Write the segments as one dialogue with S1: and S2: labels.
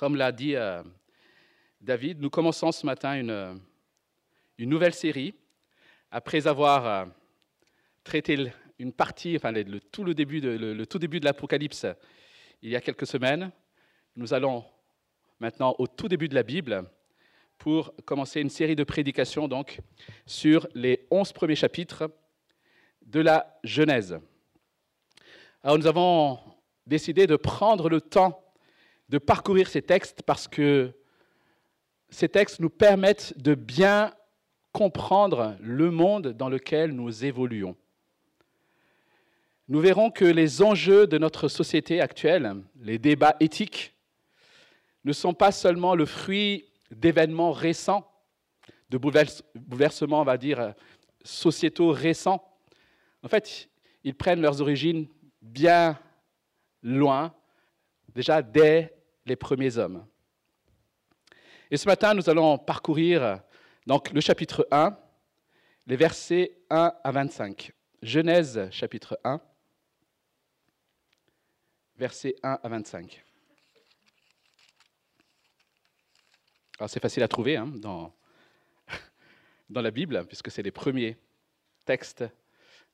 S1: Comme l'a dit euh, David, nous commençons ce matin une, une nouvelle série. Après avoir euh, traité une partie, enfin le, tout, le, début de, le, tout début de l'Apocalypse il y a quelques semaines, nous allons maintenant au tout début de la Bible pour commencer une série de prédications donc, sur les onze premiers chapitres de la Genèse. Alors nous avons décidé de prendre le temps de parcourir ces textes parce que ces textes nous permettent de bien comprendre le monde dans lequel nous évoluons. Nous verrons que les enjeux de notre société actuelle, les débats éthiques, ne sont pas seulement le fruit d'événements récents, de bouleversements, on va dire, sociétaux récents. En fait, ils prennent leurs origines bien loin, déjà dès les premiers hommes. Et ce matin, nous allons parcourir donc, le chapitre 1, les versets 1 à 25. Genèse chapitre 1, versets 1 à 25. Alors c'est facile à trouver hein, dans, dans la Bible, puisque c'est les premiers textes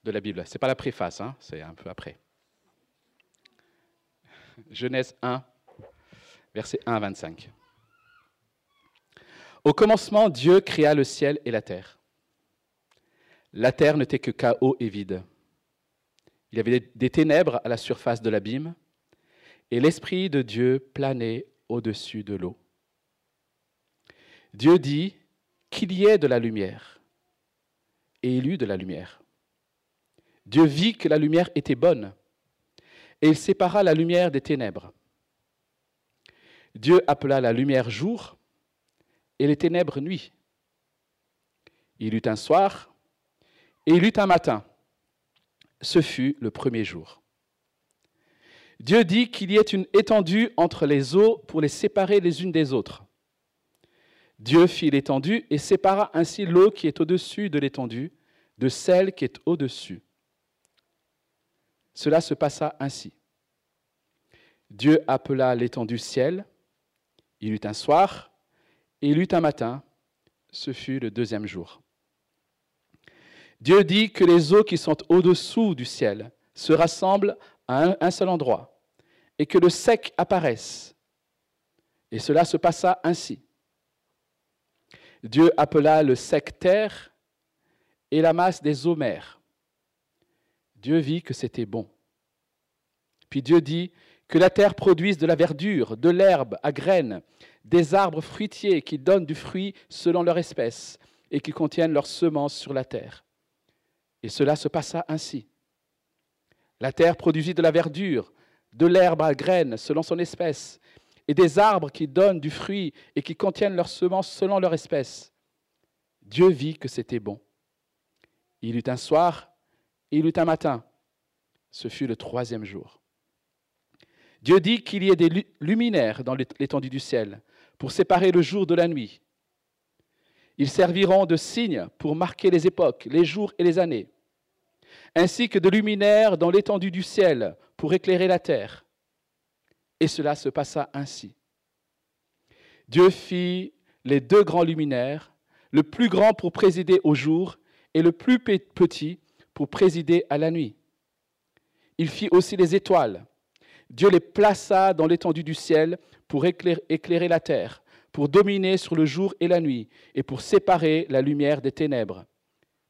S1: de la Bible. Ce n'est pas la préface, hein, c'est un peu après. Genèse 1, versets 1 à 25. Au commencement, Dieu créa le ciel et la terre. La terre n'était que chaos et vide. Il y avait des ténèbres à la surface de l'abîme, et l'Esprit de Dieu planait au-dessus de l'eau. Dieu dit qu'il y ait de la lumière, et il eut de la lumière. Dieu vit que la lumière était bonne, et il sépara la lumière des ténèbres. Dieu appela la lumière jour et les ténèbres nuit. Il eut un soir et il eut un matin. Ce fut le premier jour. Dieu dit qu'il y ait une étendue entre les eaux pour les séparer les unes des autres. Dieu fit l'étendue et sépara ainsi l'eau qui est au-dessus de l'étendue de celle qui est au-dessus. Cela se passa ainsi. Dieu appela l'étendue ciel, il eut un soir, et il eut un matin, ce fut le deuxième jour. Dieu dit que les eaux qui sont au-dessous du ciel se rassemblent à un, seul endroit, et que le sec apparaisse. Et cela se passa ainsi. Dieu appela le sec terre et la masse des eaux mers. Dieu vit que c'était bon. Puis Dieu dit que la terre produise de la verdure, de l'herbe à graines, des arbres fruitiers qui donnent du fruit selon leur espèce et qui contiennent leurs semences sur la terre. Et cela se passa ainsi. La terre produisit de la verdure, de l'herbe à graines selon son espèce, et des arbres qui donnent du fruit et qui contiennent leurs semences selon leur espèce. Dieu vit que c'était bon. Il eut un soir et il eut un matin. Ce fut le troisième jour. Dieu dit qu'il y ait des luminaires dans l'étendue du ciel pour séparer le jour de la nuit. Ils serviront de signes pour marquer les époques, les jours et les années, ainsi que de luminaires dans l'étendue du ciel pour éclairer la terre. Et cela se passa ainsi. Dieu fit les deux grands luminaires, le plus grand pour présider au jour et le plus petit pour présider à la nuit. Il fit aussi les étoiles. Dieu les plaça dans l'étendue du ciel pour éclairer la terre, pour dominer sur le jour et la nuit, et pour séparer la lumière des ténèbres.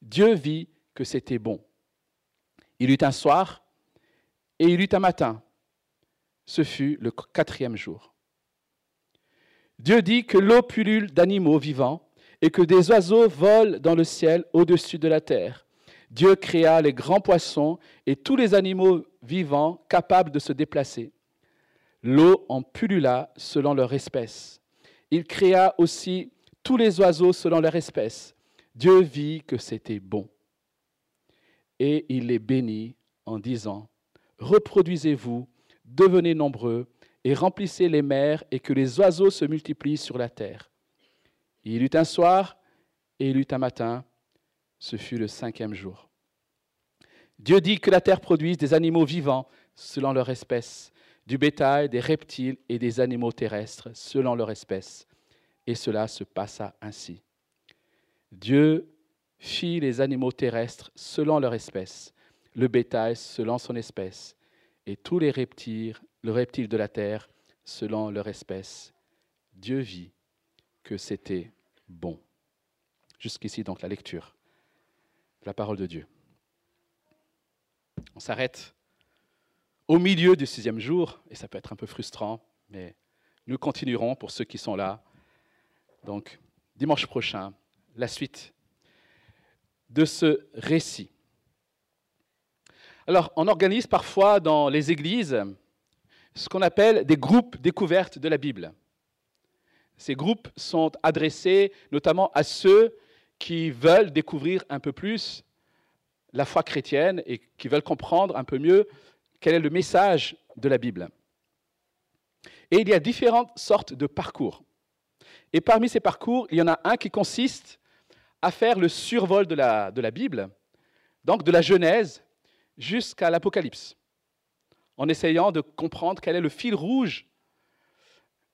S1: Dieu vit que c'était bon. Il eut un soir et il eut un matin. Ce fut le quatrième jour. Dieu dit que l'eau pullule d'animaux vivants et que des oiseaux volent dans le ciel au-dessus de la terre. Dieu créa les grands poissons et tous les animaux vivants capables de se déplacer. L'eau en pullula selon leur espèce. Il créa aussi tous les oiseaux selon leur espèce. Dieu vit que c'était bon. Et il les bénit en disant, Reproduisez-vous, devenez nombreux, et remplissez les mers, et que les oiseaux se multiplient sur la terre. Il eut un soir, et il eut un matin, ce fut le cinquième jour. Dieu dit que la terre produise des animaux vivants selon leur espèce, du bétail, des reptiles et des animaux terrestres selon leur espèce. Et cela se passa ainsi. Dieu fit les animaux terrestres selon leur espèce, le bétail selon son espèce, et tous les reptiles, le reptile de la terre selon leur espèce. Dieu vit que c'était bon. Jusqu'ici donc la lecture, la parole de Dieu. On s'arrête au milieu du sixième jour, et ça peut être un peu frustrant, mais nous continuerons pour ceux qui sont là. Donc, dimanche prochain, la suite de ce récit. Alors, on organise parfois dans les églises ce qu'on appelle des groupes découvertes de la Bible. Ces groupes sont adressés notamment à ceux qui veulent découvrir un peu plus la foi chrétienne et qui veulent comprendre un peu mieux quel est le message de la Bible. Et il y a différentes sortes de parcours. Et parmi ces parcours, il y en a un qui consiste à faire le survol de la, de la Bible, donc de la Genèse jusqu'à l'Apocalypse, en essayant de comprendre quel est le fil rouge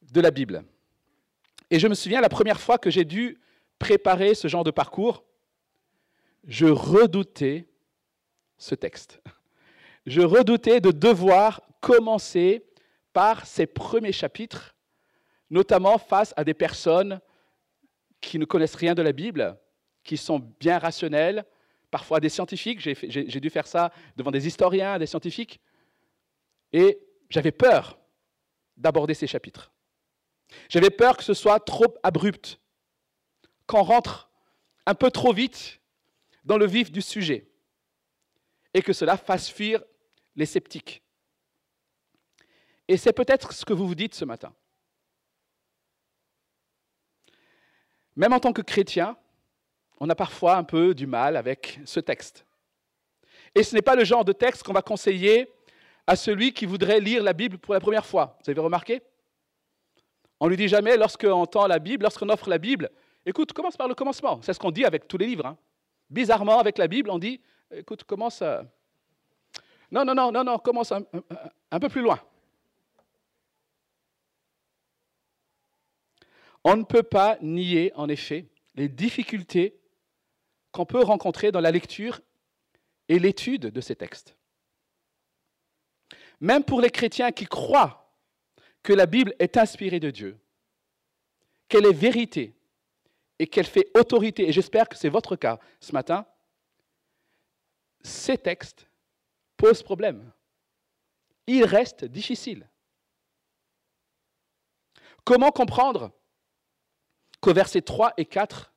S1: de la Bible. Et je me souviens la première fois que j'ai dû préparer ce genre de parcours, je redoutais ce texte. Je redoutais de devoir commencer par ces premiers chapitres, notamment face à des personnes qui ne connaissent rien de la Bible, qui sont bien rationnelles, parfois des scientifiques. J'ai dû faire ça devant des historiens, des scientifiques. Et j'avais peur d'aborder ces chapitres. J'avais peur que ce soit trop abrupt, qu'on rentre un peu trop vite dans le vif du sujet et que cela fasse fuir les sceptiques. Et c'est peut-être ce que vous vous dites ce matin. Même en tant que chrétien, on a parfois un peu du mal avec ce texte. Et ce n'est pas le genre de texte qu'on va conseiller à celui qui voudrait lire la Bible pour la première fois. Vous avez remarqué? On lui dit jamais, lorsqu'on entend la Bible, lorsqu'on offre la Bible, écoute, commence par le commencement. C'est ce qu'on dit avec tous les livres. Hein. Bizarrement, avec la Bible, on dit, écoute, commence. Non, non, non, non, non, commence un, un peu plus loin. On ne peut pas nier, en effet, les difficultés qu'on peut rencontrer dans la lecture et l'étude de ces textes. Même pour les chrétiens qui croient que la Bible est inspirée de Dieu, qu'elle est vérité et qu'elle fait autorité, et j'espère que c'est votre cas ce matin, ces textes posent problème. Ils restent difficiles. Comment comprendre qu'au verset 3 et 4,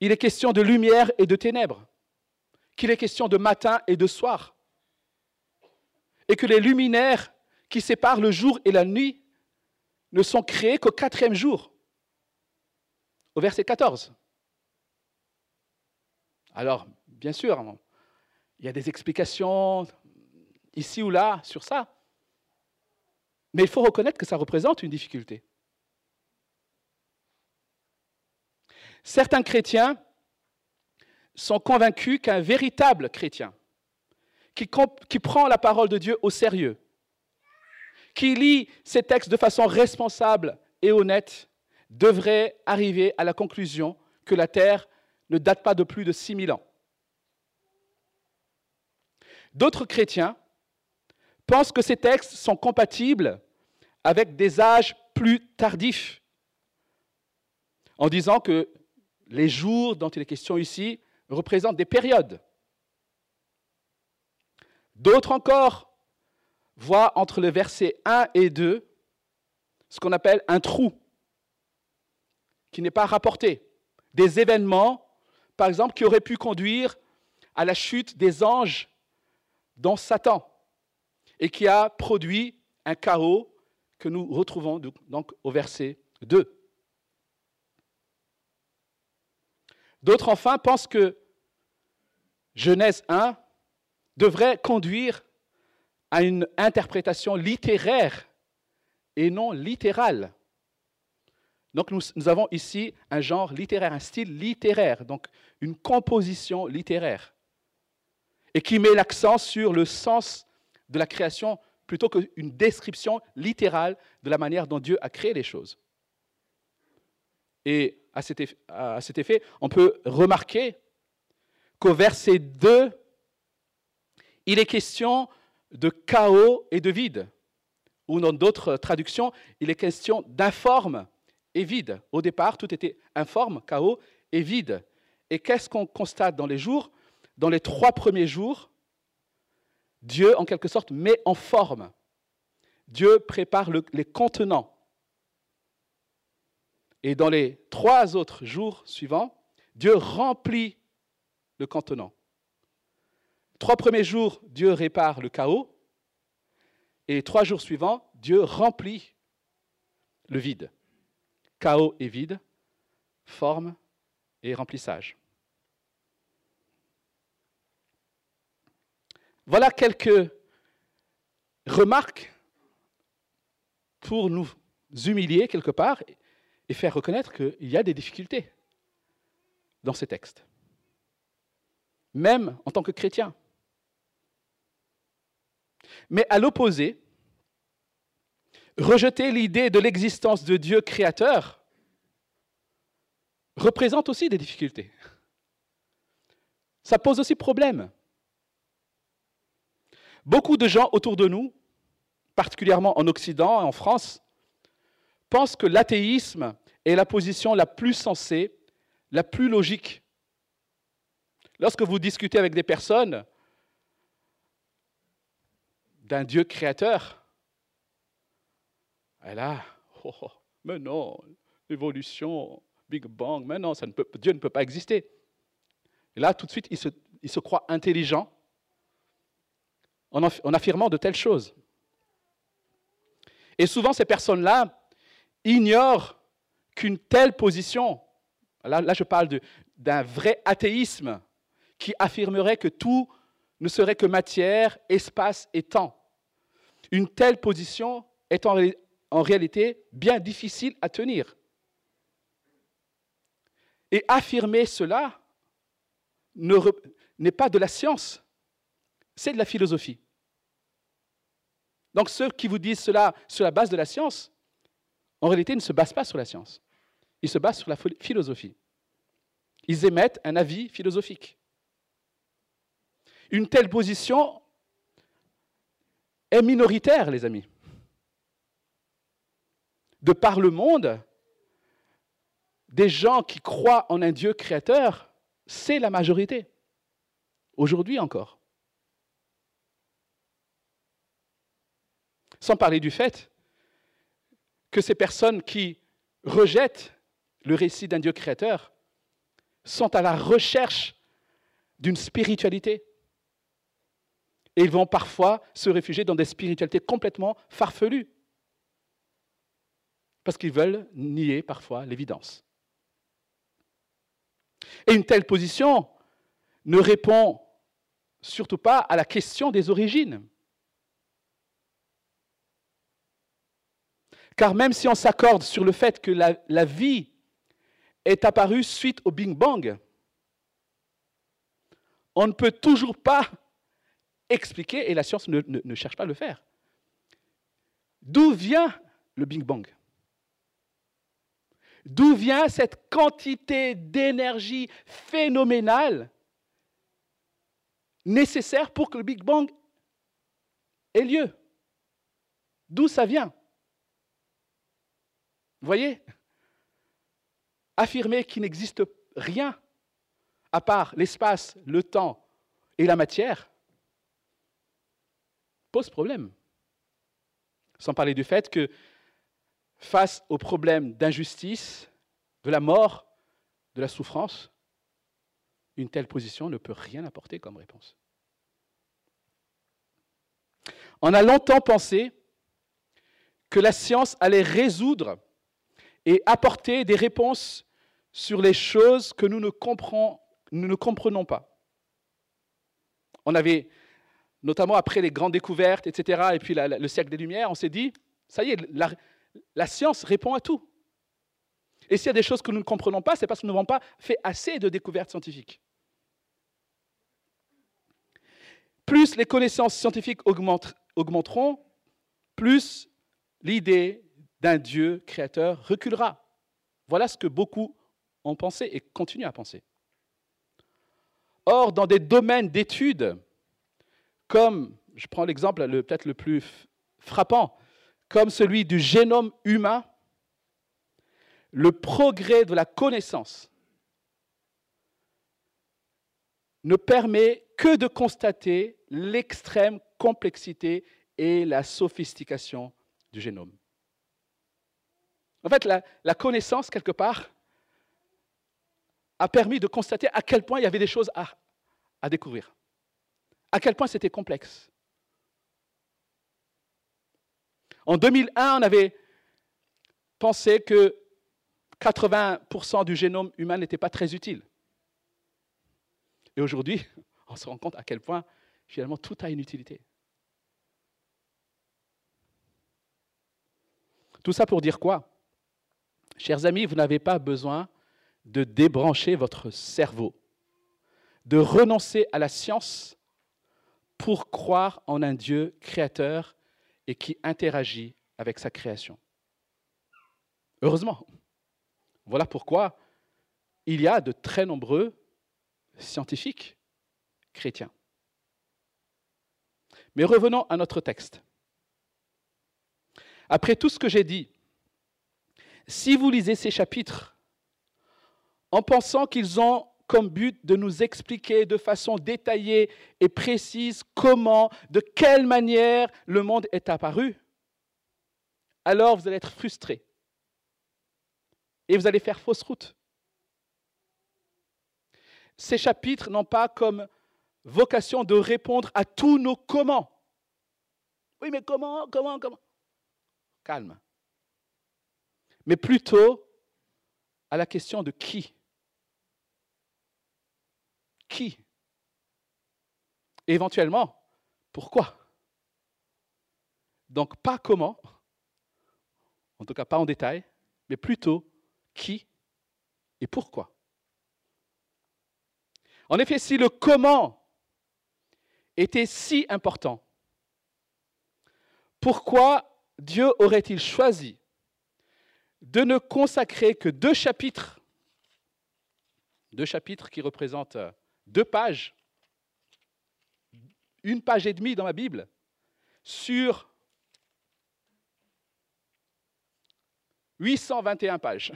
S1: il est question de lumière et de ténèbres, qu'il est question de matin et de soir, et que les luminaires qui séparent le jour et la nuit ne sont créés qu'au quatrième jour, au verset 14. Alors, bien sûr, il y a des explications ici ou là sur ça, mais il faut reconnaître que ça représente une difficulté. Certains chrétiens sont convaincus qu'un véritable chrétien, qui, prend la parole de Dieu au sérieux, qui lit ces textes de façon responsable et honnête, devrait arriver à la conclusion que la Terre ne date pas de plus de 6000 ans. D'autres chrétiens pensent que ces textes sont compatibles avec des âges plus tardifs, en disant que les jours dont il est question ici représentent des périodes. D'autres encore voient entre le verset 1 et 2 ce qu'on appelle un trou qui n'est pas rapporté. Des événements, par exemple, qui auraient pu conduire à la chute des anges dans Satan et qui a produit un chaos que nous retrouvons donc au verset 2. D'autres, enfin, pensent que Genèse 1 devrait conduire à une interprétation littéraire et non littérale. Donc nous, nous, avons ici un genre littéraire, un style littéraire, donc une composition littéraire, et qui met l'accent sur le sens de la création plutôt qu'une description littérale de la manière dont Dieu a créé les choses. Et à cet effet, on peut remarquer qu'au verset 2, il est question de chaos et de vide. Ou dans d'autres traductions, il est question d'informe et vide. Au départ, tout était informe, chaos et vide. Et qu'est-ce qu'on constate dans les jours? Dans les trois premiers jours, Dieu, en quelque sorte, met en forme. Dieu prépare les contenants. Et dans les trois autres jours suivants, Dieu remplit le contenant. Trois premiers jours, Dieu répare le chaos. Et trois jours suivants, Dieu remplit le vide. Chaos et vide, forme et remplissage. Voilà quelques remarques pour nous humilier quelque part et faire reconnaître qu'il y a des difficultés dans ces textes, même en tant que chrétien. Mais à l'opposé, rejeter l'idée de l'existence de Dieu créateur représente aussi des difficultés. Ça pose aussi problème. Beaucoup de gens autour de nous, particulièrement en Occident et en France, pensent que l'athéisme est la position la plus sensée, la plus logique. Lorsque vous discutez avec des personnes d'un Dieu créateur, elle a, oh, oh, mais non, évolution, Big Bang, mais non, Dieu ne peut pas exister. Et là, tout de suite, il se, il se croit intelligent en, affirmant de telles choses. Et souvent, ces personnes-là ignorent qu'une telle position, là, je parle d'un vrai athéisme, qui affirmerait que tout ne serait que matière, espace et temps. Une telle position est en réalité bien difficile à tenir. Et affirmer cela n'est pas de la science, c'est de la philosophie. Donc ceux qui vous disent cela sur la base de la science, en réalité ne se basent pas sur la science. Ils se basent sur la philosophie. Ils émettent un avis philosophique. Une telle position est minoritaire, les amis. De par le monde, des gens qui croient en un Dieu créateur, c'est la majorité. Aujourd'hui encore. Sans parler du fait que ces personnes qui rejettent le récit d'un Dieu créateur sont à la recherche d'une spiritualité. Et ils vont parfois se réfugier dans des spiritualités complètement farfelues. Parce qu'ils veulent nier parfois l'évidence. Et une telle position ne répond surtout pas à la question des origines. Car même si on s'accorde sur le fait que la, vie est apparue suite au Big Bang, on ne peut toujours pas expliquer, et la science ne, ne cherche pas à le faire, d'où vient le Big Bang? D'où vient cette quantité d'énergie phénoménale nécessaire pour que le Big Bang ait lieu? D'où ça vient? Vous voyez? Affirmer qu'il n'existe rien à part l'espace, le temps et la matière pose problème. Sans parler du fait que face au problème d'injustice, de la mort, de la souffrance, une telle position ne peut rien apporter comme réponse. On a longtemps pensé que la science allait résoudre et apporter des réponses sur les choses que nous ne, comprenons, pas. On avait, notamment après les grandes découvertes, etc., et puis le siècle des Lumières, on s'est dit, ça y est, la, la science répond à tout. Et s'il y a des choses que nous ne comprenons pas, c'est parce que nous n'avons pas fait assez de découvertes scientifiques. Plus les connaissances scientifiques augmenteront, plus l'idée d'un Dieu créateur reculera. Voilà ce que beaucoup ont pensé et continuent à penser. Or, dans des domaines d'études, comme, je prends l'exemple peut-être le plus frappant, comme celui du génome humain, le progrès de la connaissance ne permet que de constater l'extrême complexité et la sophistication du génome. En fait, la, connaissance, quelque part, a permis de constater à quel point il y avait des choses à, découvrir, à quel point c'était complexe. En 2001, on avait pensé que 80% du génome humain n'était pas très utile. Et aujourd'hui, on se rend compte à quel point finalement tout a une utilité. Tout ça pour dire quoi? Chers amis, vous n'avez pas besoin de débrancher votre cerveau, de renoncer à la science pour croire en un Dieu créateur et qui interagit avec sa création. Heureusement. Voilà pourquoi il y a de très nombreux scientifiques chrétiens. Mais revenons à notre texte. Après tout ce que j'ai dit, si vous lisez ces chapitres en pensant qu'ils ont comme but de nous expliquer de façon détaillée et précise comment, de quelle manière le monde est apparu, alors vous allez être frustré. Et vous allez faire fausse route. Ces chapitres n'ont pas comme vocation de répondre à tous nos comment. Oui, mais comment, comment, comment? Calme. Mais plutôt à la question de qui. Qui? Éventuellement, pourquoi? Donc pas comment, en tout cas pas en détail, mais plutôt qui et pourquoi. En effet, si le comment était si important, pourquoi Dieu aurait-il choisi de ne consacrer que deux chapitres, deux chapitres qui représentent deux pages, une page et demie dans ma Bible, sur 821 pages.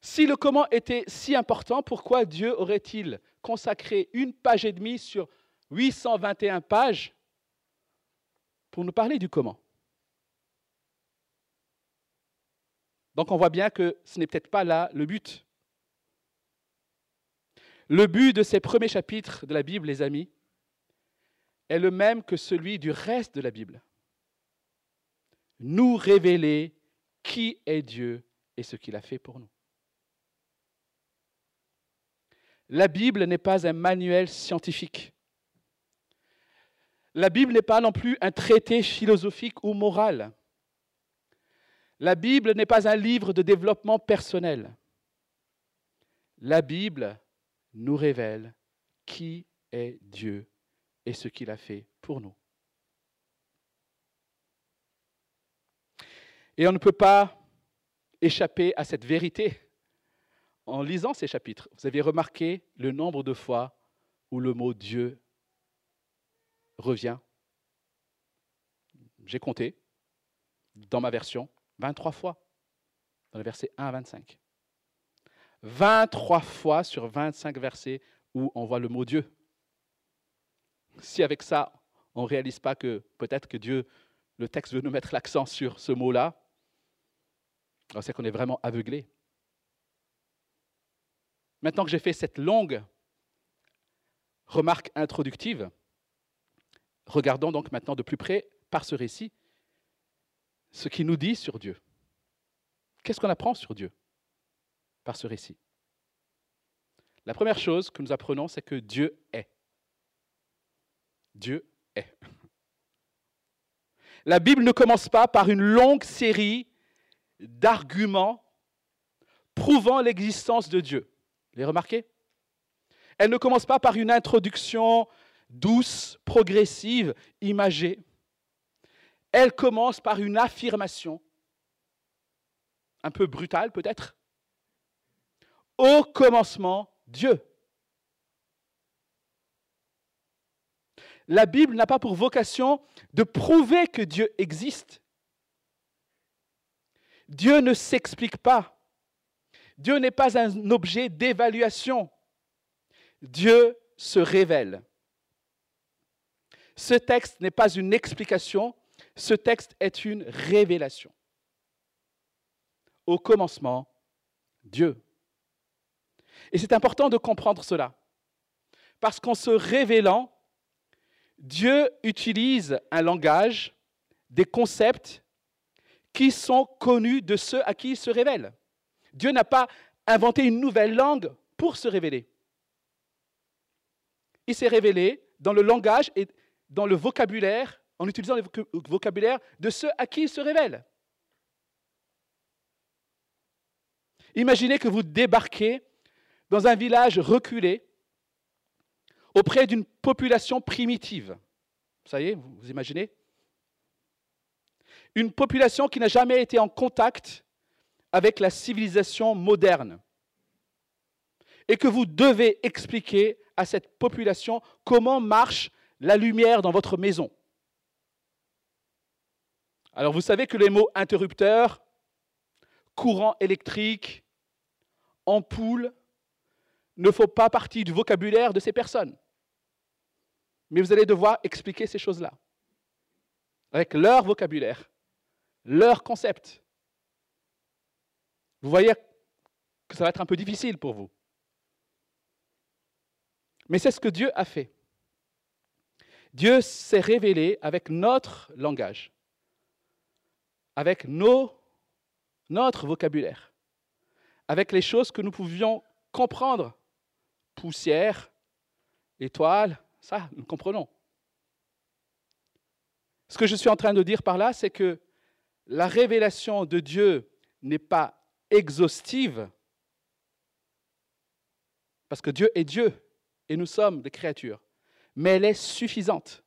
S1: Si le comment était si important, pourquoi Dieu aurait-il consacré une page et demie sur 821 pages pour nous parler du comment? Donc on voit bien que ce n'est peut-être pas là le but. Le but de ces premiers chapitres de la Bible, les amis, est le même que celui du reste de la Bible. Nous révéler qui est Dieu et ce qu'il a fait pour nous. La Bible n'est pas un manuel scientifique. La Bible n'est pas non plus un traité philosophique ou moral. La Bible n'est pas un livre de développement personnel. La Bible nous révèle qui est Dieu et ce qu'il a fait pour nous. Et on ne peut pas échapper à cette vérité en lisant ces chapitres. Vous avez remarqué le nombre de fois où le mot Dieu revient. J'ai compté dans ma version 23 fois dans le verset 1 à 25. 23 fois sur 25 versets où on voit le mot Dieu. Si avec ça, on ne réalise pas que peut-être que Dieu, le texte veut nous mettre l'accent sur ce mot-là, c'est qu'on est vraiment aveuglé. Maintenant que j'ai fait cette longue remarque introductive, regardons donc maintenant de plus près, par ce récit, ce qu'il nous dit sur Dieu. Qu'est-ce qu'on apprend sur Dieu par ce récit? La première chose que nous apprenons, c'est que Dieu est. Dieu est. La Bible ne commence pas par une longue série d'arguments prouvant l'existence de Dieu. Vous l'avez remarqué Elle ne commence pas par une introduction douce, progressive, imagée. Elle commence par une affirmation, un peu brutale peut-être. Au commencement, Dieu. La Bible n'a pas pour vocation de prouver que Dieu existe. Dieu ne s'explique pas. Dieu n'est pas un objet d'évaluation. Dieu se révèle. Ce texte n'est pas une explication, ce texte est une révélation. Au commencement, Dieu. Et c'est important de comprendre cela, parce qu'en se révélant, Dieu utilise un langage, des concepts qui sont connus de ceux à qui il se révèle. Dieu n'a pas inventé une nouvelle langue pour se révéler. Il s'est révélé dans le langage et dans le vocabulaire, en utilisant le vocabulaire de ceux à qui il se révèle. Imaginez que vous débarquez dans un village reculé auprès d'une population primitive. Vous savez, vous imaginez? Une population qui n'a jamais été en contact avec la civilisation moderne. Et que vous devez expliquer à cette population comment marche la lumière dans votre maison. Alors vous savez que les mots interrupteur, courant électrique, ampoule ne font pas partie du vocabulaire de ces personnes. Mais vous allez devoir expliquer ces choses-là avec leur vocabulaire, leur concept. Vous voyez que ça va être un peu difficile pour vous. Mais c'est ce que Dieu a fait. Dieu s'est révélé avec notre langage, avec notre vocabulaire, avec les choses que nous pouvions comprendre. Poussière, étoile, ça, nous comprenons. Ce que je suis en train de dire par là, c'est que la révélation de Dieu n'est pas exhaustive, parce que Dieu est Dieu et nous sommes des créatures, mais elle est suffisante.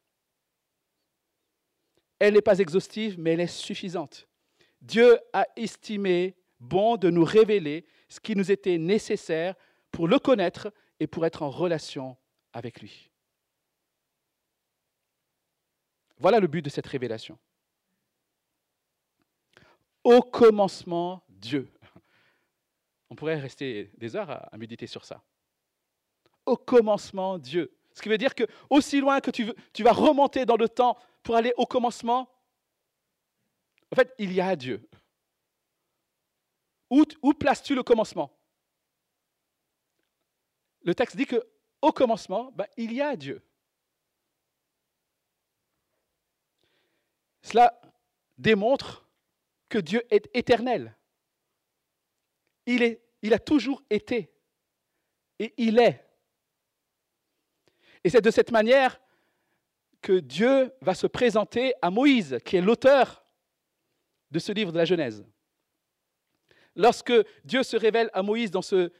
S1: Elle n'est pas exhaustive, mais elle est suffisante. Dieu a estimé bon de nous révéler ce qui nous était nécessaire pour le connaître et pour être en relation avec lui. Voilà le but de cette révélation. Au commencement, Dieu. On pourrait rester des heures à, méditer sur ça. Au commencement, Dieu. Ce qui veut dire que aussi loin que tu, tu vas remonter dans le temps pour aller au commencement, en fait, il y a Dieu. Où, places-tu le commencement? Le texte dit que au commencement, ben, il y a Dieu. Cela démontre que Dieu est éternel. Il a toujours été et il est. Et c'est de cette manière que Dieu va se présenter à Moïse, qui est l'auteur de ce livre de la Genèse. Lorsque Dieu se révèle à Moïse dans ce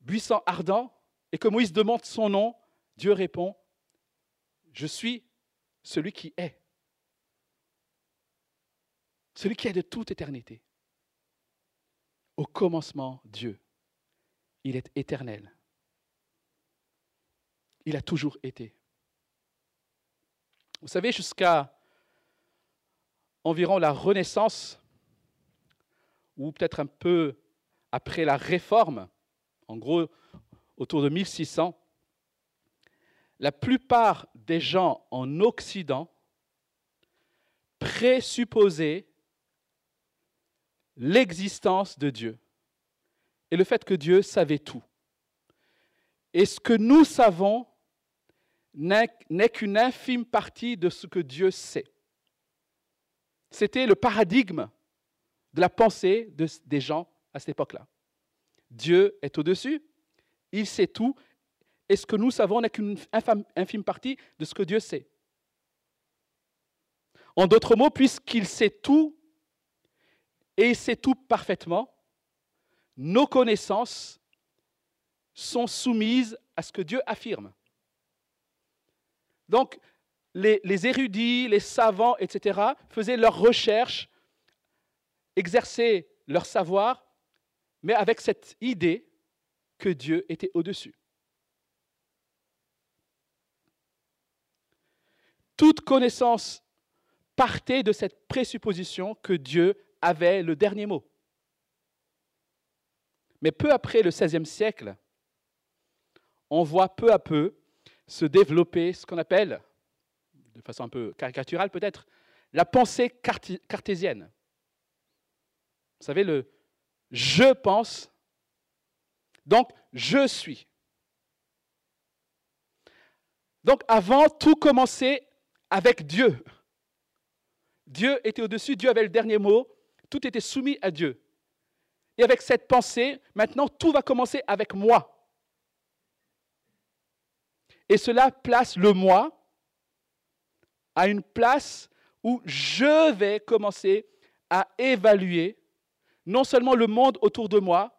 S1: buisson ardent et que Moïse demande son nom, Dieu répond, Je suis celui qui est, celui qui est de toute éternité. Au commencement, Dieu. Il est éternel. Il a toujours été. Vous savez, jusqu'à environ la Renaissance, ou peut-être un peu après la Réforme, en gros autour de 1600, la plupart des gens en Occident présupposaient l'existence de Dieu et le fait que Dieu savait tout. Et ce que nous savons n'est qu'une infime partie de ce que Dieu sait. C'était le paradigme de la pensée des gens à cette époque-là. Dieu est au-dessus, il sait tout, et ce que nous savons n'est qu'une infime partie de ce que Dieu sait. En d'autres mots, puisqu'il sait tout, et il sait tout parfaitement, nos connaissances sont soumises à ce que Dieu affirme. Donc, les, érudits, les savants, etc., faisaient leurs recherches, exerçaient leur savoir, mais avec cette idée que Dieu était au-dessus. Toute connaissance partait de cette présupposition que Dieu avait le dernier mot. Mais peu après le XVIe siècle, on voit peu à peu se développer ce qu'on appelle, de façon un peu caricaturale peut-être, la pensée cartésienne. Vous savez, le je pense, donc je suis. Donc avant, tout commençait avec Dieu. Dieu était au-dessus, Dieu avait le dernier mot, tout était soumis à Dieu. Et avec cette pensée, maintenant, tout va commencer avec moi. Et cela place le moi à une place où je vais commencer à évaluer non seulement le monde autour de moi,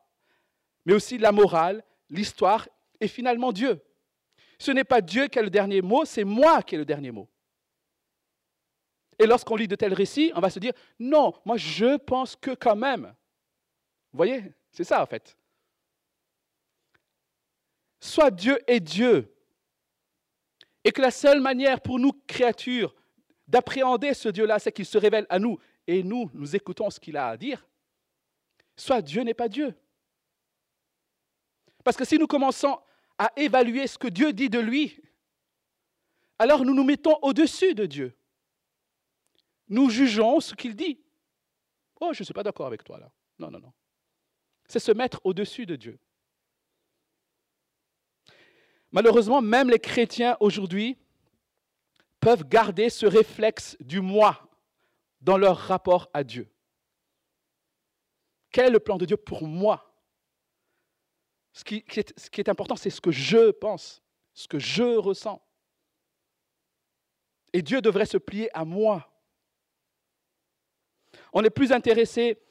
S1: mais aussi la morale, l'histoire et finalement Dieu. Ce n'est pas Dieu qui a le dernier mot, c'est moi qui ai le dernier mot. Et lorsqu'on lit de tels récits, on va se dire, non, moi je pense que quand même. Vous voyez, c'est ça en fait. Soit Dieu est Dieu, et que la seule manière pour nous, créatures, d'appréhender ce Dieu-là, c'est qu'il se révèle à nous, et nous, nous écoutons ce qu'il a à dire, soit Dieu n'est pas Dieu. Parce que si nous commençons à évaluer ce que Dieu dit de lui, alors nous nous mettons au-dessus de Dieu. Nous jugeons ce qu'il dit. Oh, je ne suis pas d'accord avec toi là. Non, non, non. C'est se mettre au-dessus de Dieu. Malheureusement, même les chrétiens aujourd'hui peuvent garder ce réflexe du moi dans leur rapport à Dieu. Quel est le plan de Dieu pour moi? Ce qui, est, important, c'est ce que je pense, ce que je ressens. Et Dieu devrait se plier à moi. On est plus intéressé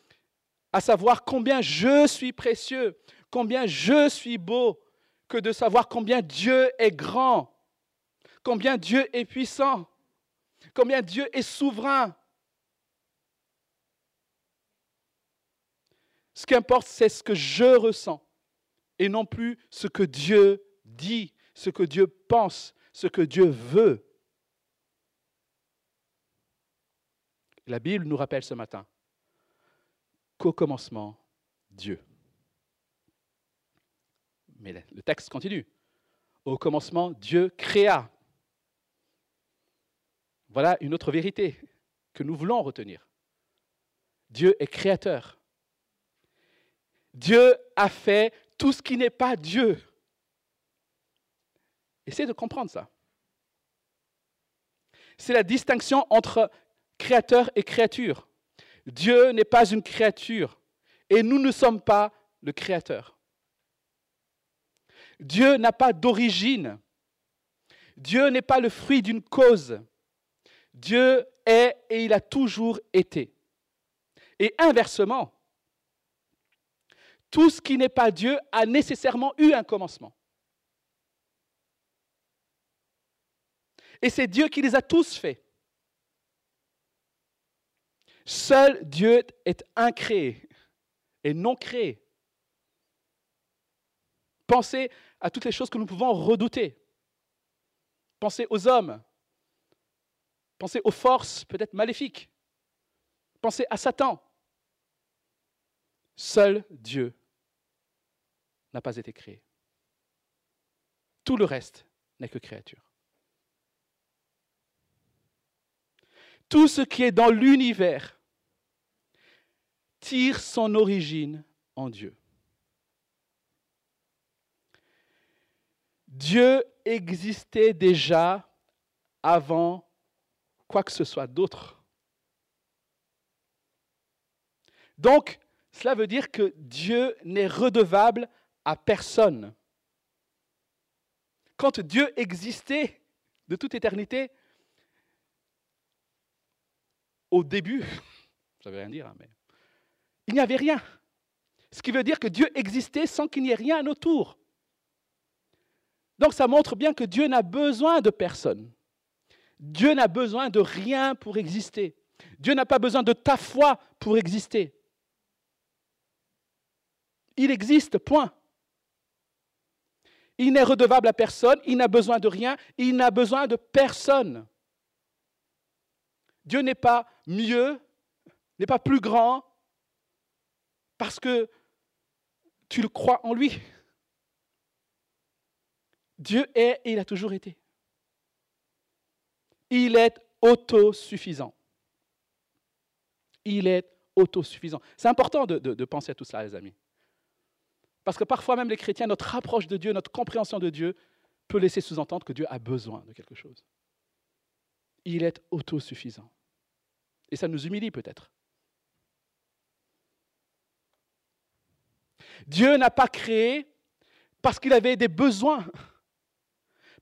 S1: à savoir combien je suis précieux, combien je suis beau, que de savoir combien Dieu est grand, combien Dieu est puissant, combien Dieu est souverain. Ce qui importe, c'est ce que je ressens et non plus ce que Dieu dit, ce que Dieu pense, ce que Dieu veut. La Bible nous rappelle ce matin qu'au commencement, Dieu. Mais le texte continue. Au commencement, Dieu créa. Voilà une autre vérité que nous voulons retenir. Dieu est créateur. Dieu a fait tout ce qui n'est pas Dieu. Essayez de comprendre ça. C'est la distinction entre créateur et créature. Dieu n'est pas une créature et nous ne sommes pas le créateur. Dieu n'a pas d'origine. Dieu n'est pas le fruit d'une cause. Dieu est et il a toujours été. Et inversement, tout ce qui n'est pas Dieu a nécessairement eu un commencement. Et c'est Dieu qui les a tous faits. Seul Dieu est incréé et non créé. Pensez à toutes les choses que nous pouvons redouter. Pensez aux hommes. Pensez aux forces peut-être maléfiques. Pensez à Satan. Seul Dieu n'a pas été créé. Tout le reste n'est que créature. Tout ce qui est dans l'univers tire son origine en Dieu. Dieu existait déjà avant quoi que ce soit d'autre. Donc, cela veut dire que Dieu n'est redevable à personne. Quand Dieu existait de toute éternité, au début, ça veut rien dire, hein, mais il n'y avait rien. Ce qui veut dire que Dieu existait sans qu'il n'y ait rien autour. Donc ça montre bien que Dieu n'a besoin de personne. Dieu n'a besoin de rien pour exister. Dieu n'a pas besoin de ta foi pour exister. Il existe, point. Il n'est redevable à personne, il n'a besoin de rien, il n'a besoin de personne. Dieu n'est pas mieux, n'est pas plus grand, parce que tu le crois en lui. Dieu est et il a toujours été. Il est autosuffisant. Il est autosuffisant. C'est important de, penser à tout cela, les amis. Parce que parfois même les chrétiens, notre approche de Dieu, notre compréhension de Dieu peut laisser sous-entendre que Dieu a besoin de quelque chose. Il est autosuffisant. Et ça nous humilie peut-être. Dieu n'a pas créé parce qu'il avait des besoins,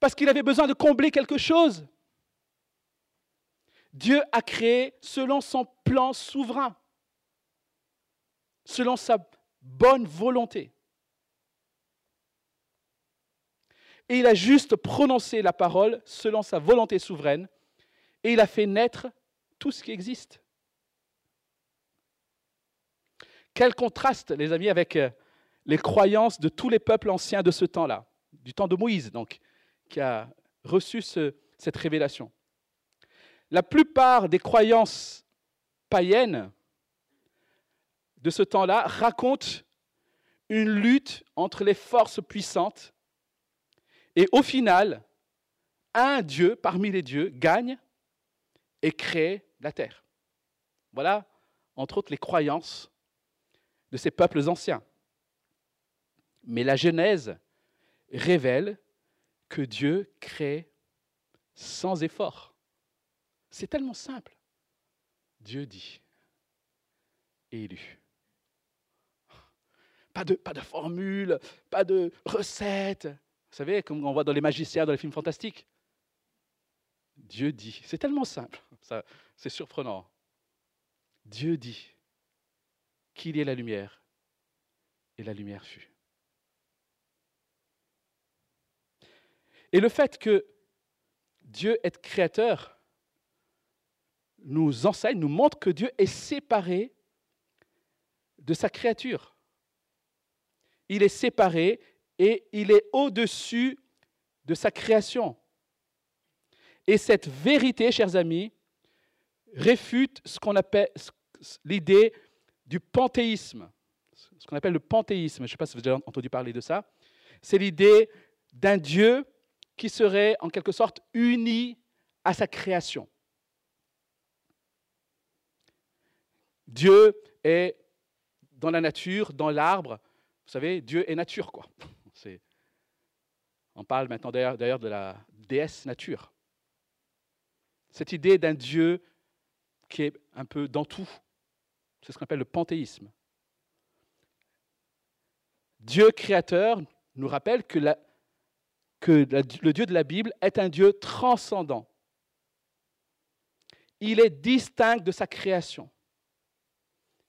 S1: parce qu'il avait besoin de combler quelque chose. Dieu a créé selon son plan souverain, selon sa bonne volonté. Et il a juste prononcé la parole selon sa volonté souveraine, et il a fait naître tout ce qui existe. Quel contraste, les amis, avec euh, les croyances de tous les peuples anciens de ce temps-là, du temps de Moïse, donc, qui a reçu cette révélation. La plupart des croyances païennes de ce temps-là racontent une lutte entre les forces puissantes et au final, un Dieu parmi les dieux gagne et crée la terre. Voilà, entre autres, les croyances de ces peuples anciens. Mais la Genèse révèle que Dieu crée sans effort. C'est tellement simple. Dieu dit élu. Pas de, pas de formule, pas de recette. Vous savez, comme on voit dans les magiciens, dans les films fantastiques. Dieu dit. C'est tellement simple. c'est surprenant. Dieu dit qu'il y ait la lumière. Et la lumière fut. Et le fait que Dieu est créateur nous enseigne, nous montre que Dieu est séparé de sa créature. Il est séparé et il est au-dessus de sa création. Et cette vérité, chers amis, réfute ce qu'on appelle l'idée du panthéisme, ce qu'on appelle le panthéisme. Je ne sais pas si vous avez entendu parler de ça. C'est l'idée d'un Dieu qui serait en quelque sorte uni à sa création. Dieu est dans la nature, dans l'arbre. Vous savez, Dieu est nature, quoi. On parle maintenant d'ailleurs de la déesse nature. Cette idée d'un Dieu qui est un peu dans tout, c'est ce qu'on appelle le panthéisme. Dieu créateur nous rappelle que la, que le Dieu de la Bible est un Dieu transcendant. Il est distinct de sa création.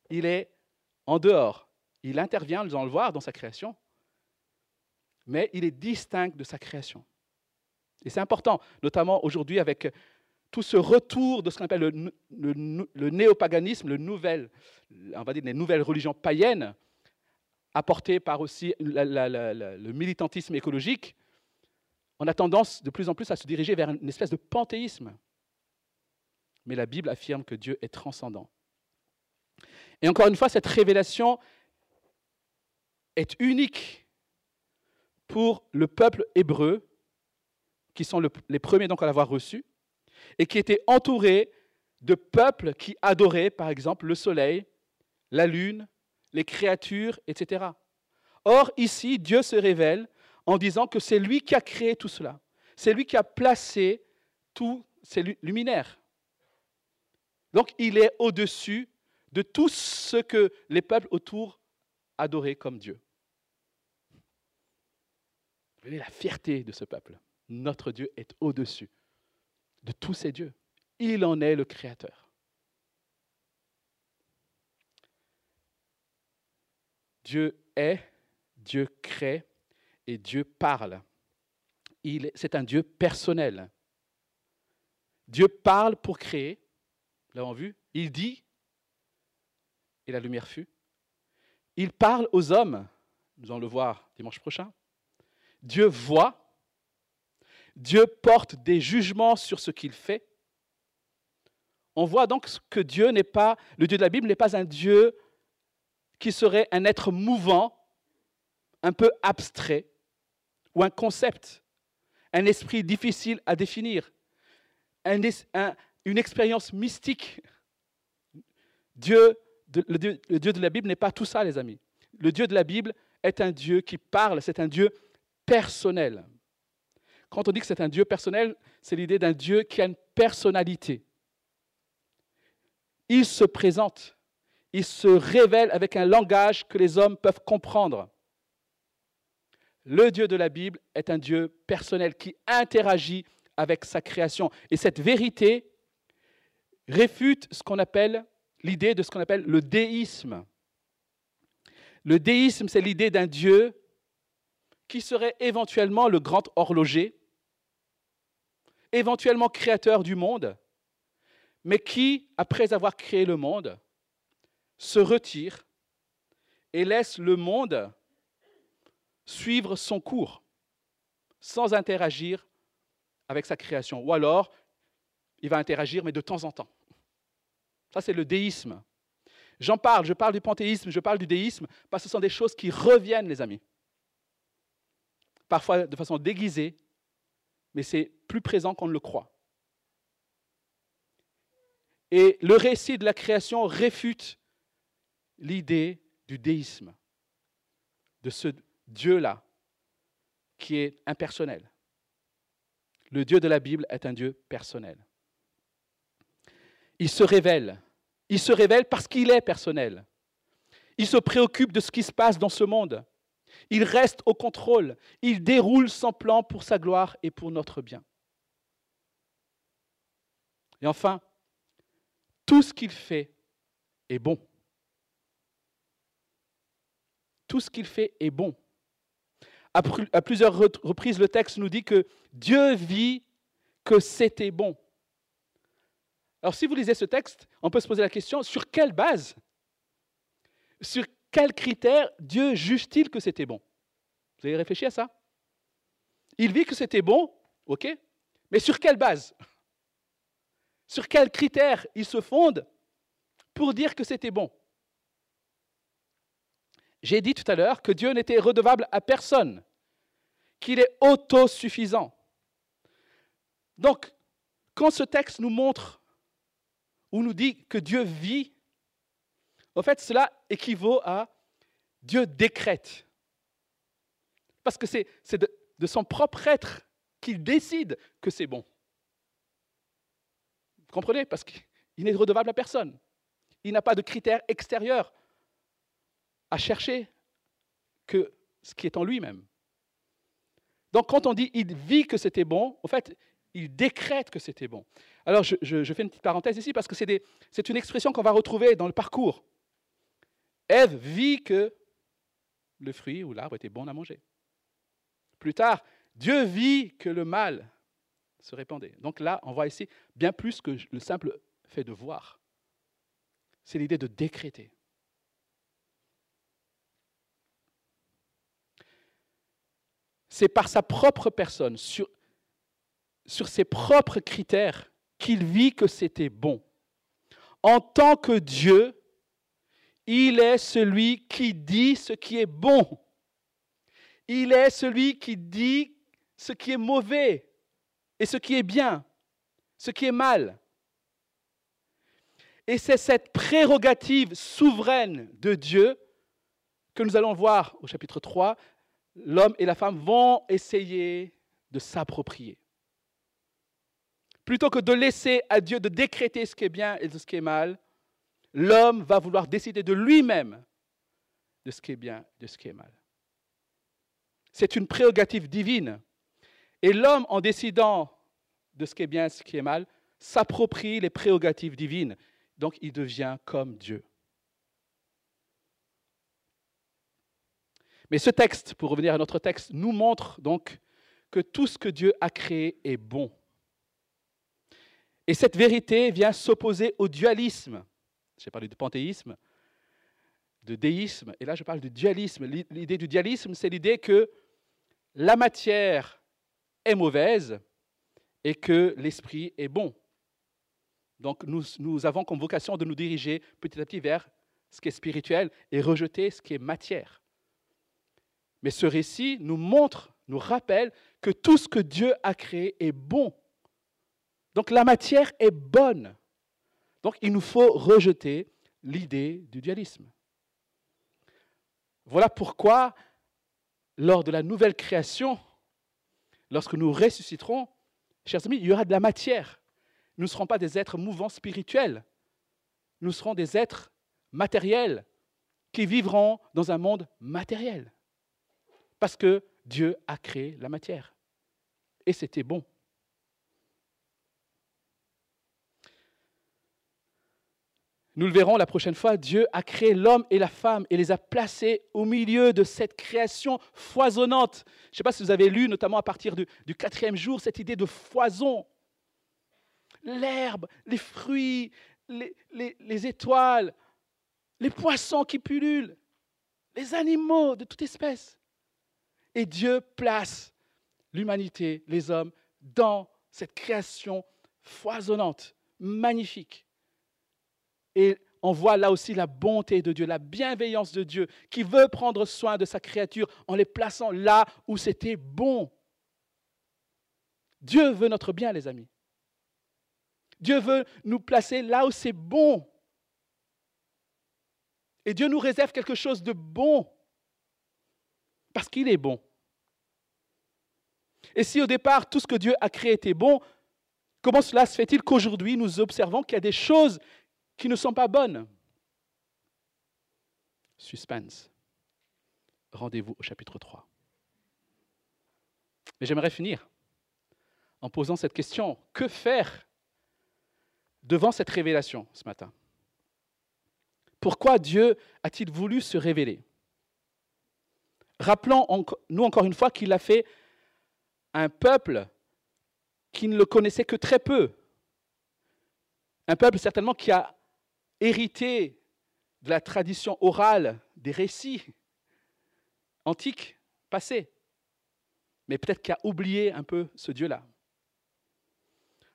S1: Il est en dehors. Il intervient, nous allons le voir, dans sa création, mais il est distinct de sa création. Et c'est important, notamment aujourd'hui avec tout ce retour de ce qu'on appelle le, néopaganisme, le nouvel, on va dire les nouvelles religions païennes, apportées par aussi le militantisme écologique, on a tendance de plus en plus à se diriger vers une espèce de panthéisme. Mais la Bible affirme que Dieu est transcendant. Et encore une fois, cette révélation est unique pour le peuple hébreu, qui sont les premiers donc à l'avoir reçu, et qui étaient entourés de peuples qui adoraient, par exemple, le soleil, la lune, les créatures, etc. Or, ici, Dieu se révèle en disant que c'est lui qui a créé tout cela. C'est lui qui a placé tous ces luminaires. Donc il est au-dessus de tout ce que les peuples autour adoraient comme Dieu. Voyez la fierté de ce peuple. Notre Dieu est au-dessus de tous ces dieux. Il en est le créateur. Dieu est, Dieu crée, et Dieu parle. C'est un Dieu personnel. Dieu parle pour créer, l'avons vu, il dit, et la lumière fut. Il parle aux hommes, nous allons le voir dimanche prochain. Dieu voit, Dieu porte des jugements sur ce qu'il fait. On voit donc que Dieu n'est pas, le Dieu de la Bible n'est pas un Dieu qui serait un être mouvant, un peu abstrait, ou un concept, un esprit difficile à définir, une expérience mystique. Dieu, le, Dieu, le Dieu de la Bible n'est pas tout ça, les amis. Le Dieu de la Bible est un Dieu qui parle, c'est un Dieu personnel. Quand on dit que c'est un Dieu personnel, c'est l'idée d'un Dieu qui a une personnalité. Il se présente, il se révèle avec un langage que les hommes peuvent comprendre. Le Dieu de la Bible est un Dieu personnel qui interagit avec sa création. Et cette vérité réfute ce qu'on appelle l'idée de ce qu'on appelle le déisme. Le déisme, c'est l'idée d'un Dieu qui serait éventuellement le grand horloger, éventuellement créateur du monde, mais qui, après avoir créé le monde, se retire et laisse le monde suivre son cours sans interagir avec sa création. Ou alors, il va interagir, mais de temps en temps. Ça, c'est le déisme. J'en parle, je parle du panthéisme, je parle du déisme, parce que ce sont des choses qui reviennent, les amis. Parfois de façon déguisée, mais c'est plus présent qu'on ne le croit. Et le récit de la création réfute l'idée du déisme, de ce Dieu-là qui est impersonnel. Le Dieu de la Bible est un Dieu personnel. Il se révèle. Il se révèle parce qu'il est personnel. Il se préoccupe de ce qui se passe dans ce monde. Il reste au contrôle. Il déroule son plan pour sa gloire et pour notre bien. Et enfin, tout ce qu'il fait est bon. Tout ce qu'il fait est bon. À plusieurs reprises, le texte nous dit que Dieu vit que c'était bon. Alors si vous lisez ce texte, on peut se poser la question, sur quelle base, sur quels critères Dieu juge-t-il que c'était bon? Vous avez réfléchi à ça? Il vit que c'était bon, ok, mais sur quelle base? Sur quels critères il se fonde pour dire que c'était bon? J'ai dit tout à l'heure que Dieu n'était redevable à personne, qu'il est autosuffisant. Donc, quand ce texte nous montre ou nous dit que Dieu vit, en fait, cela équivaut à Dieu décrète. Parce que c'est de, son propre être qu'il décide que c'est bon. Vous comprenez? Parce qu'il n'est redevable à personne. Il n'a pas de critères extérieurs à chercher que ce qui est en lui-même. Donc quand on dit il vit que c'était bon, en fait, il décrète que c'était bon. Alors je, fais une petite parenthèse ici parce que c'est une expression qu'on va retrouver dans le parcours. Ève vit que le fruit ou l'arbre était bon à manger. Plus tard, Dieu vit que le mal se répandait. Donc là, on voit ici bien plus que le simple fait de voir. C'est l'idée de décréter. C'est par sa propre personne, sur, ses propres critères, qu'il vit que c'était bon. En tant que Dieu, il est celui qui dit ce qui est bon. Il est celui qui dit ce qui est mauvais et ce qui est bien, ce qui est mal. Et c'est cette prérogative souveraine de Dieu que nous allons voir au chapitre 3 l'homme et la femme vont essayer de s'approprier. Plutôt que de laisser à Dieu de décréter ce qui est bien et ce qui est mal, l'homme va vouloir décider de lui-même de ce qui est bien et de ce qui est mal. C'est une prérogative divine. Et l'homme, en décidant de ce qui est bien et ce qui est mal, s'approprie les prérogatives divines. Donc il devient comme Dieu. Mais ce texte, pour revenir à notre texte, nous montre donc que tout ce que Dieu a créé est bon. Et cette vérité vient s'opposer au dualisme. J'ai parlé de panthéisme, de déisme, et là je parle de dualisme. L'idée du dualisme, c'est l'idée que la matière est mauvaise et que l'esprit est bon. Donc nous, nous, avons comme vocation de nous diriger petit à petit vers ce qui est spirituel et rejeter ce qui est matière. Mais ce récit nous montre, nous rappelle que tout ce que Dieu a créé est bon. Donc la matière est bonne. Donc il nous faut rejeter l'idée du dualisme. Voilà pourquoi, lors de la nouvelle création, lorsque nous ressusciterons, chers amis, il y aura de la matière. Nous ne serons pas des êtres mouvants spirituels. Nous serons des êtres matériels qui vivront dans un monde matériel. Parce que Dieu a créé la matière. Et c'était bon. Nous le verrons la prochaine fois, Dieu a créé l'homme et la femme et les a placés au milieu de cette création foisonnante. Je ne sais pas si vous avez lu, notamment à partir du, quatrième jour, cette idée de foison. L'herbe, les fruits, les étoiles, les poissons qui pullulent, les animaux de toute espèce. Et Dieu place l'humanité, les hommes, dans cette création foisonnante, magnifique. Et on voit là aussi la bonté de Dieu, la bienveillance de Dieu, qui veut prendre soin de sa créature en les plaçant là où c'était bon. Dieu veut notre bien, les amis. Dieu veut nous placer là où c'est bon. Et Dieu nous réserve quelque chose de bon, parce qu'il est bon. Et si au départ tout ce que Dieu a créé était bon, comment cela se fait-il qu'aujourd'hui nous observons qu'il y a des choses qui ne sont pas bonnes? Suspense. Rendez-vous au chapitre 3. Mais j'aimerais finir en posant cette question. Que faire devant cette révélation ce matin? Pourquoi Dieu a-t-il voulu se révéler? Rappelons-nous encore une fois qu'il a fait un peuple qui ne le connaissait que très peu. Un peuple certainement qui a hérité de la tradition orale des récits antiques, passés, mais peut-être qu'il a oublié un peu ce Dieu-là.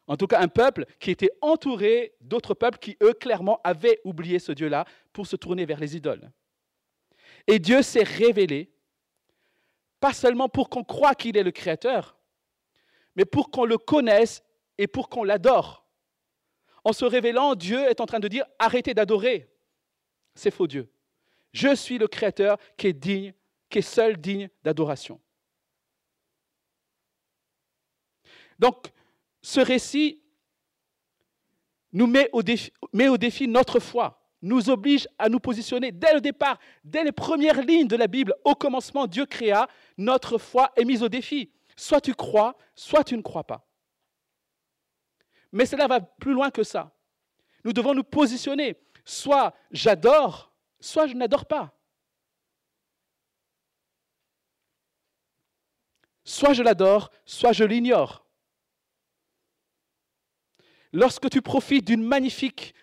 S1: En tout cas, un peuple qui était entouré d'autres peuples qui, eux, clairement, avaient oublié ce Dieu-là pour se tourner vers les idoles. Et Dieu s'est révélé, pas seulement pour qu'on croie qu'il est le Créateur, mais pour qu'on le connaisse et pour qu'on l'adore. En se révélant, Dieu est en train de dire arrêtez d'adorer ces faux dieux. Je suis le Créateur qui est digne, qui est seul digne d'adoration. Donc, ce récit nous met au défi notre foi, nous oblige à nous positionner dès le départ, dès les premières lignes de la Bible. Au commencement, Dieu créa, notre foi est mise au défi. Soit tu crois, soit tu ne crois pas. Mais cela va plus loin que ça. Nous devons nous positionner. Soit j'adore, soit je n'adore pas. Soit je l'adore, soit je l'ignore. Lorsque tu profites d'une magnifique,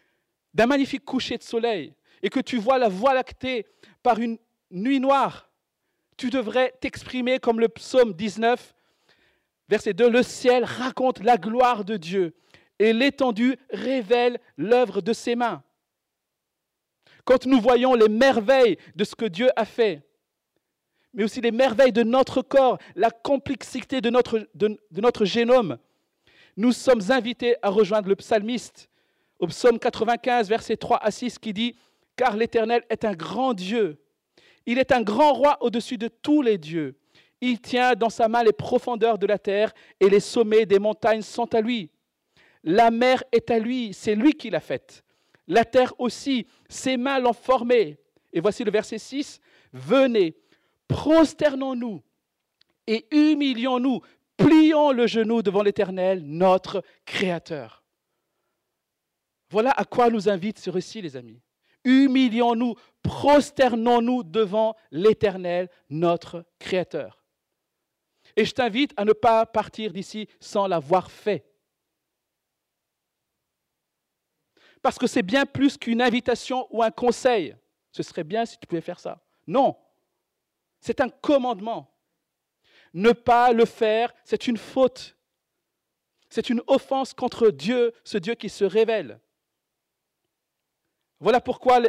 S1: d'un magnifique coucher de soleil et que tu vois la voie lactée par une nuit noire, tu devrais t'exprimer comme le psaume 19, verset 2, le ciel raconte la gloire de Dieu et l'étendue révèle l'œuvre de ses mains. Quand nous voyons les merveilles de ce que Dieu a fait, mais aussi les merveilles de notre corps, la complexité de notre, de, notre génome, nous sommes invités à rejoindre le psalmiste au psaume 95, versets 3 à 6, qui dit, Car l'Éternel est un grand Dieu, il est un grand roi au-dessus de tous les dieux. Il tient dans sa main les profondeurs de la terre et les sommets des montagnes sont à lui. La mer est à lui, c'est lui qui l'a faite. La terre aussi, ses mains l'ont formée. Et voici le verset 6. Venez, prosternons-nous et humilions-nous, plions le genou devant l'Éternel, notre Créateur. Voilà à quoi nous invite ce récit, les amis. Humilions-nous, prosternons-nous devant l'Éternel, notre Créateur. Et je t'invite à ne pas partir d'ici sans l'avoir fait. Parce que c'est bien plus qu'une invitation ou un conseil. Ce serait bien si tu pouvais faire ça. Non, c'est un commandement. Ne pas le faire, c'est une faute. C'est une offense contre Dieu, ce Dieu qui se révèle. Voilà pourquoi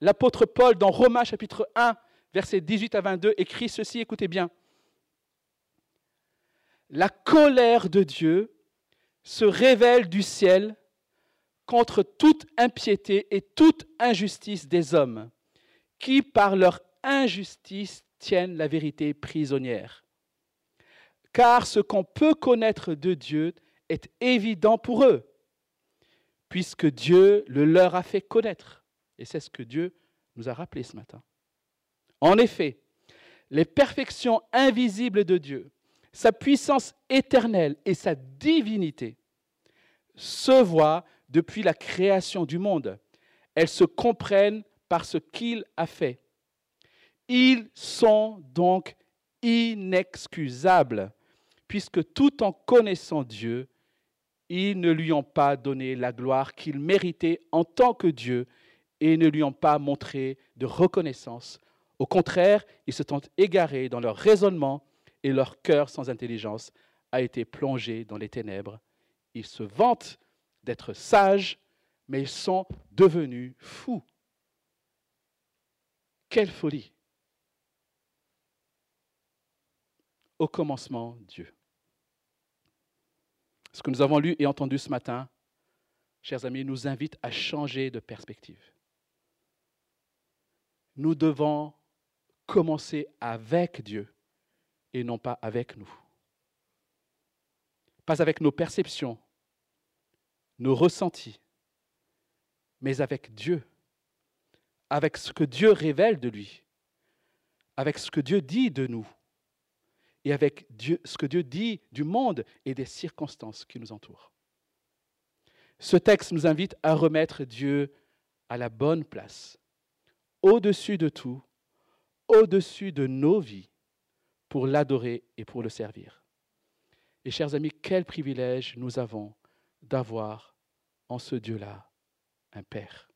S1: l'apôtre Paul, dans Romains chapitre 1, versets 18 à 22, écrit ceci, écoutez bien. La colère de Dieu se révèle du ciel contre toute impiété et toute injustice des hommes, qui par leur injustice tiennent la vérité prisonnière. Car ce qu'on peut connaître de Dieu est évident pour eux, puisque Dieu le leur a fait connaître. Et c'est ce que Dieu nous a rappelé ce matin. En effet, les perfections invisibles de Dieu, sa puissance éternelle et sa divinité se voient depuis la création du monde. Elles se comprennent par ce qu'il a fait. Ils sont donc inexcusables, puisque tout en connaissant Dieu, ils ne lui ont pas donné la gloire qu'il méritait en tant que Dieu et ne lui ont pas montré de reconnaissance. Au contraire, ils se sont égarés dans leur raisonnement et leur cœur sans intelligence a été plongé dans les ténèbres. Ils se vantent d'être sages, mais ils sont devenus fous. Quelle folie. Au commencement, Dieu. Ce que nous avons lu et entendu ce matin, chers amis, nous invite à changer de perspective. Nous devons commencer avec Dieu et non pas avec nous. Pas avec nos perceptions, nos ressentis, mais avec Dieu, avec ce que Dieu révèle de lui, avec ce que Dieu dit de nous et avec Dieu, ce que Dieu dit du monde et des circonstances qui nous entourent. Ce texte nous invite à remettre Dieu à la bonne place, au-dessus de tout, au-dessus de nos vies, pour l'adorer et pour le servir. Et chers amis, quel privilège nous avons d'avoir en ce Dieu-là un Père.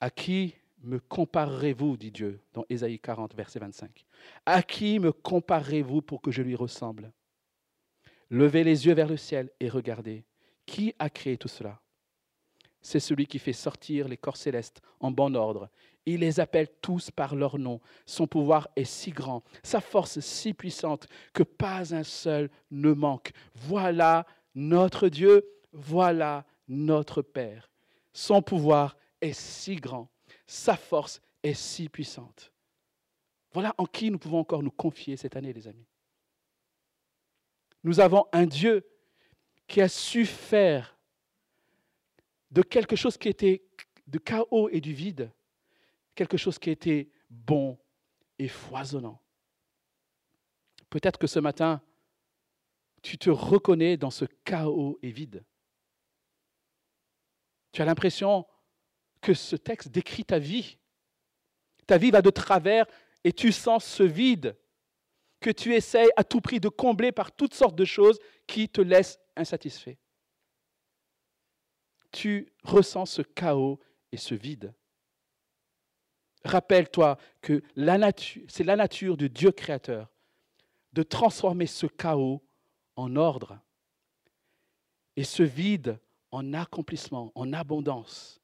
S1: À qui me comparerez-vous, dit Dieu dans Ésaïe 40, verset 25. À qui me comparerez-vous pour que je lui ressemble? Levez les yeux vers le ciel et regardez. Qui a créé tout cela? C'est celui qui fait sortir les corps célestes en bon ordre. Il les appelle tous par leur nom. Son pouvoir est si grand, sa force si puissante que pas un seul ne manque. Voilà notre Dieu, voilà notre Père. Son pouvoir est si grand sa force est si puissante. Voilà en qui nous pouvons encore nous confier cette année, les amis. Nous avons un Dieu qui a su faire de quelque chose qui était de chaos et du vide, quelque chose qui était bon et foisonnant. Peut-être que ce matin, tu te reconnais dans ce chaos et vide. Tu as l'impression que ce texte décrit ta vie. Ta vie va de travers et tu sens ce vide que tu essayes à tout prix de combler par toutes sortes de choses qui te laissent insatisfait. Tu ressens ce chaos et ce vide. Rappelle-toi que c'est la nature du Dieu créateur de transformer ce chaos en ordre et ce vide en accomplissement, en abondance.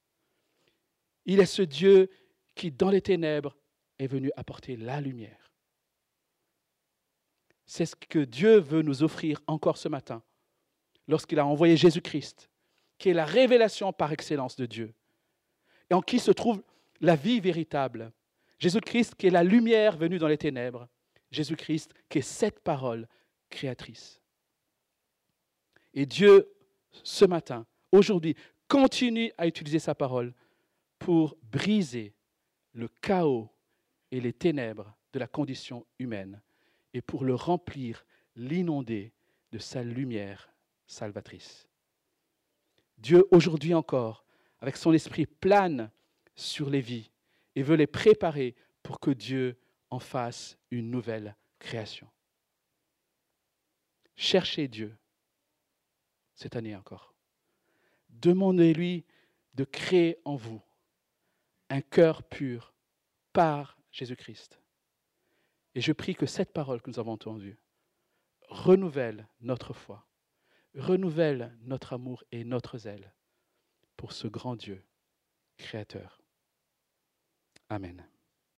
S1: Il est ce Dieu qui, dans les ténèbres, est venu apporter la lumière. C'est ce que Dieu veut nous offrir encore ce matin, lorsqu'il a envoyé Jésus-Christ, qui est la révélation par excellence de Dieu, et en qui se trouve la vie véritable. Jésus-Christ qui est la lumière venue dans les ténèbres. Jésus-Christ qui est cette parole créatrice. Et Dieu, ce matin, aujourd'hui, continue à utiliser sa parole pour briser le chaos et les ténèbres de la condition humaine et pour le remplir, l'inonder de sa lumière salvatrice. Dieu, aujourd'hui encore, avec son esprit, plane sur les vies et veut les préparer pour que Dieu en fasse une nouvelle création. Cherchez Dieu cette année encore. Demandez-lui de créer en vous un cœur pur par Jésus-Christ. Et je prie que cette parole que nous avons entendue renouvelle notre foi, renouvelle notre amour et notre zèle pour ce grand Dieu créateur. Amen.